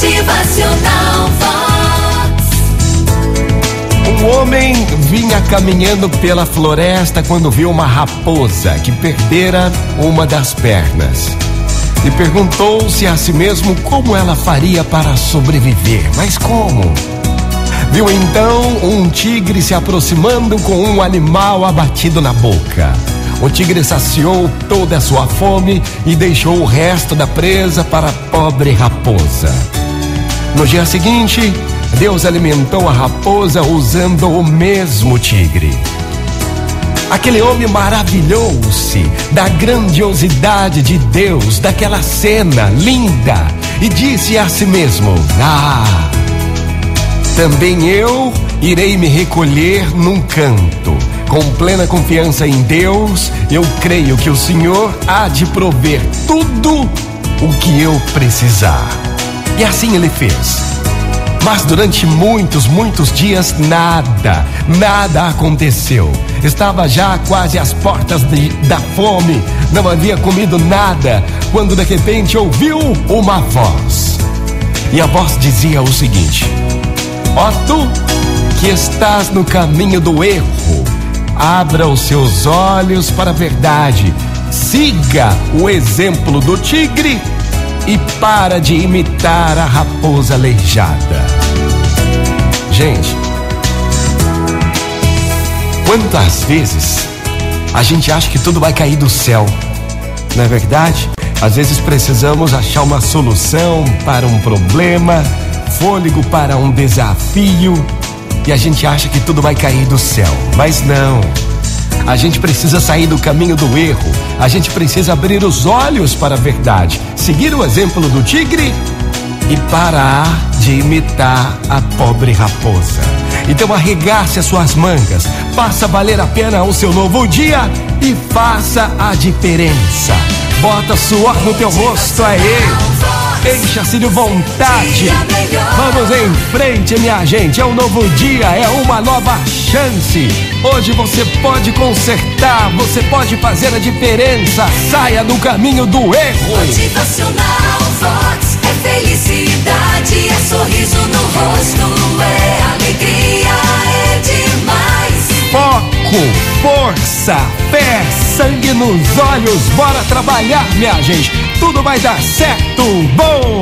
Motivacional Vox. Um homem vinha caminhando pela floresta quando viu uma raposa que perdera uma das pernas. E perguntou-se a si mesmo como ela faria para sobreviver. Mas como? Viu então um tigre se aproximando com um animal abatido na boca. O tigre saciou toda a sua fome e deixou o resto da presa para a pobre raposa. No dia seguinte, Deus alimentou a raposa usando o mesmo tigre. Aquele homem maravilhou-se da grandiosidade de Deus, daquela cena linda, e disse a si mesmo: Ah, também eu irei me recolher num canto. Com plena confiança em Deus, eu creio que o Senhor há de prover tudo o que eu precisar. E assim ele fez. Mas durante muitos, muitos dias, nada, nada aconteceu. Estava já quase às portas de, da fome, não havia comido nada, quando de repente ouviu uma voz. E a voz dizia o seguinte: Ó tu que estás no caminho do erro, abra os seus olhos para a verdade, siga o exemplo do tigre e para de imitar a raposa aleijada. Gente, quantas vezes a gente acha que tudo vai cair do céu, não é verdade? Às vezes precisamos achar uma solução para um problema fôlego para um desafio e a gente acha que tudo vai cair do céu, mas não. A gente precisa sair do caminho do erro, a gente precisa abrir os olhos para a verdade, seguir o exemplo do tigre e parar de imitar a pobre raposa. Então arregace as suas mangas, faça valer a pena o seu novo dia e faça a diferença. Bota suor no teu rosto aí. Encha-se de vontade. Vamos em frente, minha gente. É um novo dia, é uma nova chance. Hoje você pode consertar, você pode fazer a diferença. Saia do caminho do erro. Motivacional Vox é felicidade, é sorriso no rosto, é alegria, é demais. Foco, força, fé, sangue nos olhos. Bora trabalhar, minha gente. Tudo vai dar certo. Bom